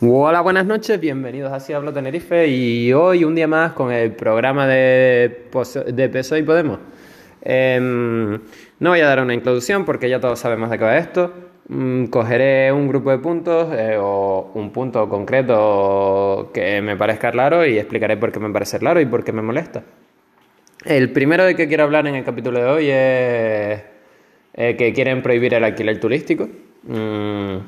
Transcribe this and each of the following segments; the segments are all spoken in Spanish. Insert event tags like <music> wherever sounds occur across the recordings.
Hola, buenas noches, bienvenidos a Si Hablo Tenerife y hoy un día más con el programa de, de y Podemos. Em, no voy a dar una introducción porque ya todos sabemos de qué va esto. Mm, cogeré un grupo de puntos eh, o un punto concreto que me parezca claro y explicaré por qué me parece claro y por qué me molesta. El primero de que quiero hablar en el capítulo de hoy es eh, que quieren prohibir el alquiler turístico. Mm,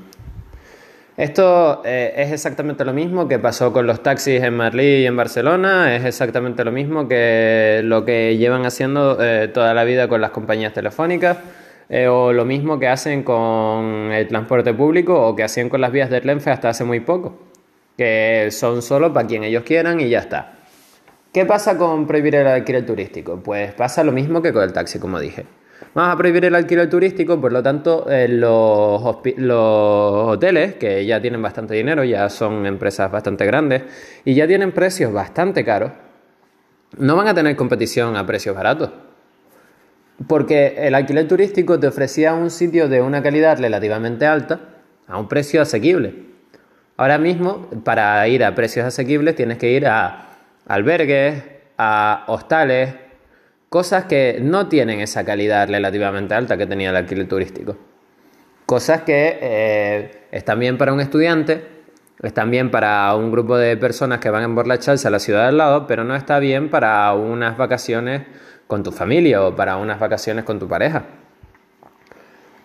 esto eh, es exactamente lo mismo que pasó con los taxis en Madrid y en Barcelona, es exactamente lo mismo que lo que llevan haciendo eh, toda la vida con las compañías telefónicas, eh, o lo mismo que hacen con el transporte público o que hacían con las vías del Renfe hasta hace muy poco, que son solo para quien ellos quieran y ya está. ¿Qué pasa con prohibir el alquiler turístico? Pues pasa lo mismo que con el taxi, como dije. Vamos a prohibir el alquiler turístico, por lo tanto, eh, los, hoteles, que ya tienen bastante dinero, ya son empresas bastante grandes y ya tienen precios bastante caros, no van a tener competición a precios baratos. Porque el alquiler turístico te ofrecía un sitio de una calidad relativamente alta a un precio asequible. Ahora mismo, para ir a precios asequibles, tienes que ir a albergues, a hostales, Cosas que no tienen esa calidad relativamente alta que tenía el alquiler turístico. Cosas que eh, están bien para un estudiante, están bien para un grupo de personas que van a emborracharse a la ciudad al lado, pero no está bien para unas vacaciones con tu familia o para unas vacaciones con tu pareja.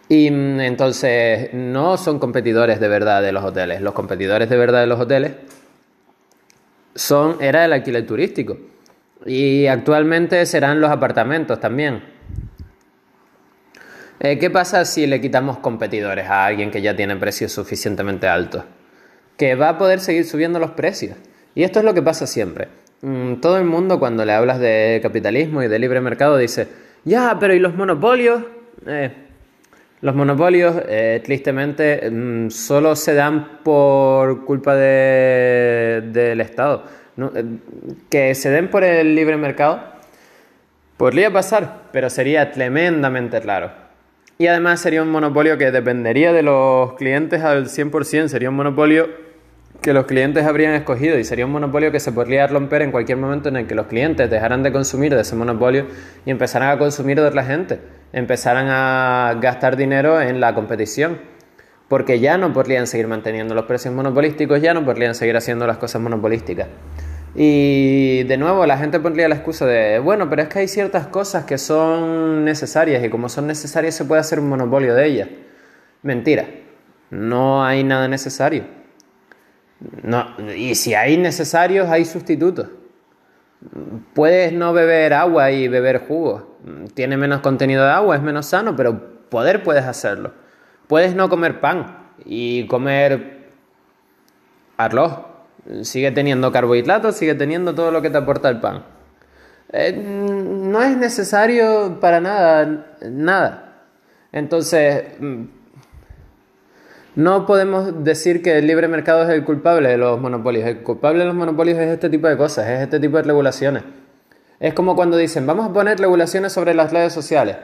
Y mm, entonces no son competidores de verdad de los hoteles. Los competidores de verdad de los hoteles son, era el alquiler turístico. Y actualmente serán los apartamentos también. Eh, ¿Qué pasa si le quitamos competidores a alguien que ya tiene precios suficientemente altos? Que va a poder seguir subiendo los precios. Y esto es lo que pasa siempre. Mm, todo el mundo cuando le hablas de capitalismo y de libre mercado dice, ya, pero ¿y los monopolios? Eh, los monopolios, eh, tristemente, mm, solo se dan por culpa del Estado eh, que se den por el libre mercado, podría pasar, pero sería tremendamente raro. Y además sería un monopolio que dependería de los clientes al 100%, sería un monopolio que los clientes habrían escogido y sería un monopolio que se podría romper en cualquier momento en el que los clientes dejaran de consumir de ese monopolio y empezaran a consumir de otra gente, empezaran a gastar dinero en la competición, porque ya no podrían seguir manteniendo los precios monopolísticos, ya no podrían seguir haciendo las cosas monopolísticas. Y de nuevo la gente pondría la excusa de, bueno, pero es que hay ciertas cosas que son necesarias y como son necesarias se puede hacer un monopolio de ellas. Mentira, no hay nada necesario. No, y si hay necesarios, hay sustitutos. Puedes no beber agua y beber jugo. Tiene menos contenido de agua, es menos sano, pero poder puedes hacerlo. Puedes no comer pan y comer arroz Sigue teniendo carbohidratos, sigue teniendo todo lo que te aporta el pan. Eh, no es necesario para nada, nada. Entonces, mm, no podemos decir que el libre mercado es el culpable de los monopolios. El culpable de los monopolios es este tipo de cosas, es este tipo de regulaciones. Es como cuando dicen, vamos a poner regulaciones sobre las redes sociales.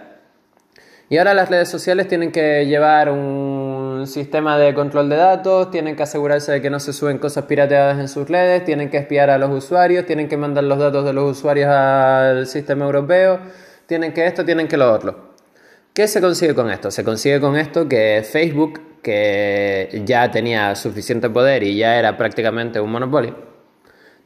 Y ahora las redes sociales tienen que llevar un sistema de control de datos, tienen que asegurarse de que no se suben cosas pirateadas en sus redes, tienen que espiar a los usuarios, tienen que mandar los datos de los usuarios al sistema europeo, tienen que esto, tienen que lo otro. ¿Qué se consigue con esto? Se consigue con esto que Facebook, que ya tenía suficiente poder y ya era prácticamente un monopolio,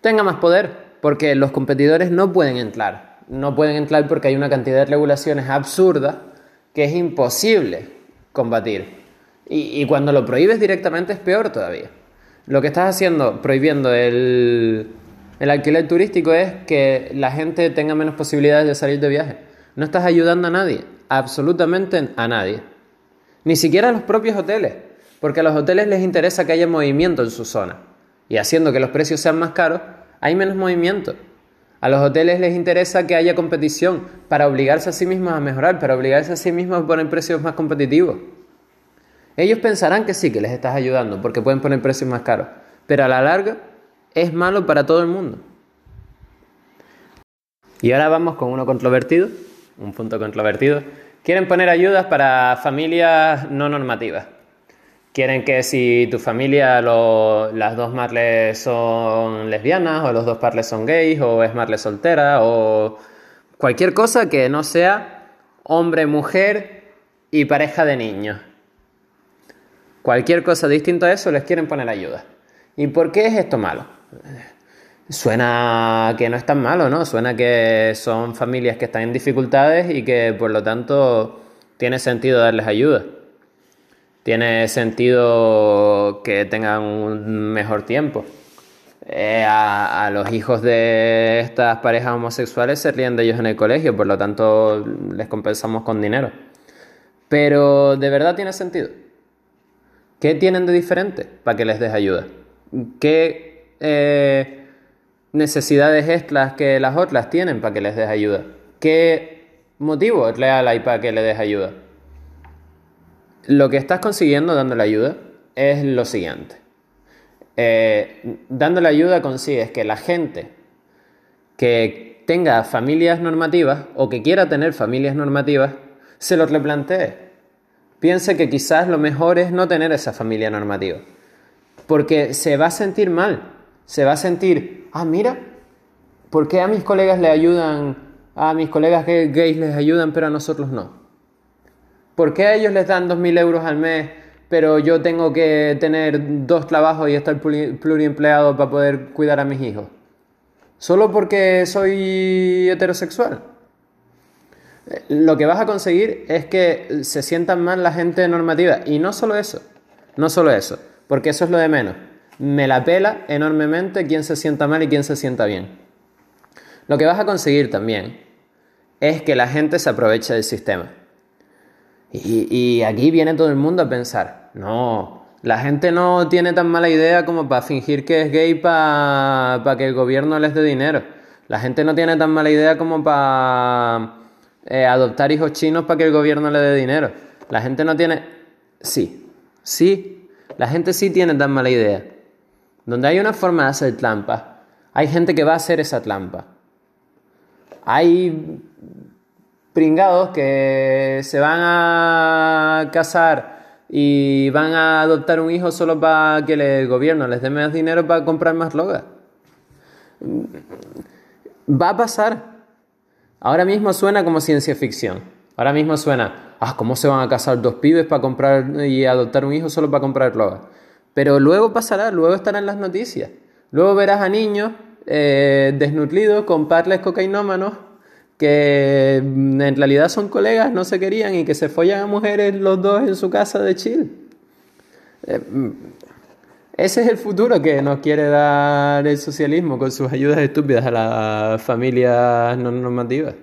tenga más poder, porque los competidores no pueden entrar. No pueden entrar porque hay una cantidad de regulaciones absurda que es imposible combatir. Y, cuando lo prohíbes directamente es peor todavía. Lo que estás haciendo, prohibiendo el, el alquiler turístico, es que la gente tenga menos posibilidades de salir de viaje. No estás ayudando a nadie, absolutamente a nadie. Ni siquiera a los propios hoteles, porque a los hoteles les interesa que haya movimiento en su zona. Y haciendo que los precios sean más caros, hay menos movimiento. A los hoteles les interesa que haya competición para obligarse a sí mismos a mejorar, para obligarse a sí mismos a poner precios más competitivos. Ellos pensarán que sí, que les estás ayudando, porque pueden poner precios más caros, pero a la larga es malo para todo el mundo. Y ahora vamos con uno controvertido, un punto controvertido. Quieren poner ayudas para familias no normativas. Quieren que si tu familia, las dos Marles son lesbianas, o los dos Marles son gays, o es Marle soltera, o cualquier cosa que no sea hombre, mujer y pareja de niños. Cualquier cosa distinta a eso les quieren poner ayuda. ¿Y por qué es esto malo? Suena que no es tan malo, ¿no? Suena que son familias que están en dificultades y que por lo tanto tiene sentido darles ayuda. Tiene sentido que tengan un mejor tiempo. Eh, a, los hijos de estas parejas homosexuales se ríen de ellos en el colegio, por lo tanto les compensamos con dinero. Pero ¿de verdad tiene sentido? ¿Qué tienen de diferente para que les des ayuda? ¿Qué eh, necesidades extras que las otras tienen para que les des ayuda? ¿Qué motivo real hay para que les des ayuda? Lo que estás consiguiendo dándole ayuda es lo siguiente. Eh, dándole ayuda consigues que la gente que tenga familias normativas o que quiera tener familias normativas se lo replantee. Piense que quizás lo mejor es no tener esa familia normativa. Porque se va a sentir mal. Se va a sentir, ah, mira, ¿por qué a mis colegas le ayudan, a mis colegas gays les ayudan, pero a nosotros no? ¿Por qué a ellos les dan 2.000 euros al mes, pero yo tengo que tener dos trabajos y estar pluriempleado para poder cuidar a mis hijos? ¿Solo porque soy heterosexual? Eh, lo que vas a conseguir es que se sientan mal la gente normativa. Y no solo eso, no solo eso, porque eso es lo de menos. Me la pela enormemente quién se sienta mal y quién se sienta bien. Lo que vas a conseguir también es que la gente se aproveche del sistema. Y, aquí viene todo el mundo a pensar, no, la gente no tiene tan mala idea como para fingir que es gay para que el gobierno les dé dinero. La gente no tiene tan mala idea como para eh, adoptar hijos chinos para que el gobierno le dé dinero. La gente no tiene... Sí, sí, la gente sí tiene tan mala idea. Donde hay una forma de hacer trampa, hay gente que va a hacer esa trampa. Hay pringados que se van a casar y van a adoptar un hijo solo para que el gobierno les dé más dinero para comprar más drogas. Va a pasar. Ahora mismo suena como ciencia ficción. Ahora mismo suena, ah, ¿cómo se van a casar dos pibes para comprar y adoptar un hijo solo para comprar drogas? Pero luego pasará, luego estarán las noticias. Luego verás a niños eh, desnutridos con parles cocainómanos que en realidad son colegas, no se querían y que se follan a mujeres los dos en su casa de chill. Eh, mm, ese es el futuro que nos quiere dar el socialismo con sus ayudas estúpidas a las familias no normativas.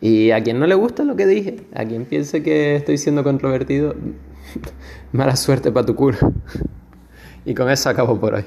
Y a quien no le gusta lo que dije, a quien piense que estoy siendo controvertido, <laughs> mala suerte para tu culo. <laughs> Y con eso acabo por hoy.